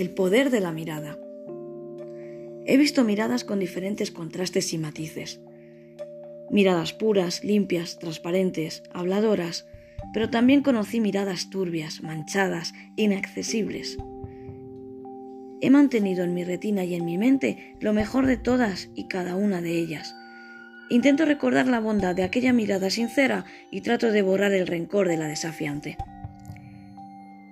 el poder de la mirada. He visto miradas con diferentes contrastes y matices. Miradas puras, limpias, transparentes, habladoras, pero también conocí miradas turbias, manchadas, inaccesibles. He mantenido en mi retina y en mi mente lo mejor de todas y cada una de ellas. Intento recordar la bondad de aquella mirada sincera y trato de borrar el rencor de la desafiante.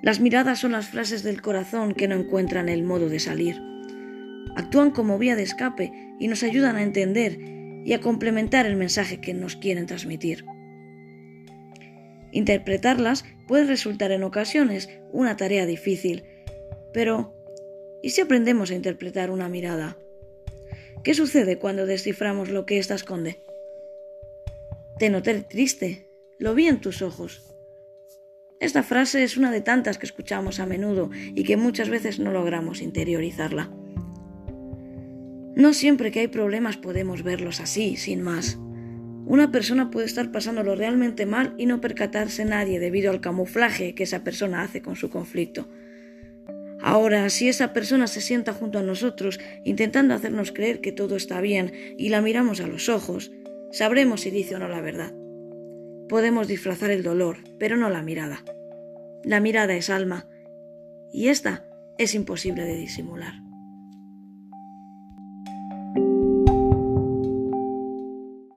Las miradas son las frases del corazón que no encuentran el modo de salir. Actúan como vía de escape y nos ayudan a entender y a complementar el mensaje que nos quieren transmitir. Interpretarlas puede resultar en ocasiones una tarea difícil, pero ¿y si aprendemos a interpretar una mirada? ¿Qué sucede cuando desciframos lo que ésta esconde? Te noté triste, lo vi en tus ojos. Esta frase es una de tantas que escuchamos a menudo y que muchas veces no logramos interiorizarla. No siempre que hay problemas podemos verlos así, sin más. Una persona puede estar pasándolo realmente mal y no percatarse nadie debido al camuflaje que esa persona hace con su conflicto. Ahora, si esa persona se sienta junto a nosotros intentando hacernos creer que todo está bien y la miramos a los ojos, sabremos si dice o no la verdad. Podemos disfrazar el dolor, pero no la mirada. La mirada es alma, y esta es imposible de disimular.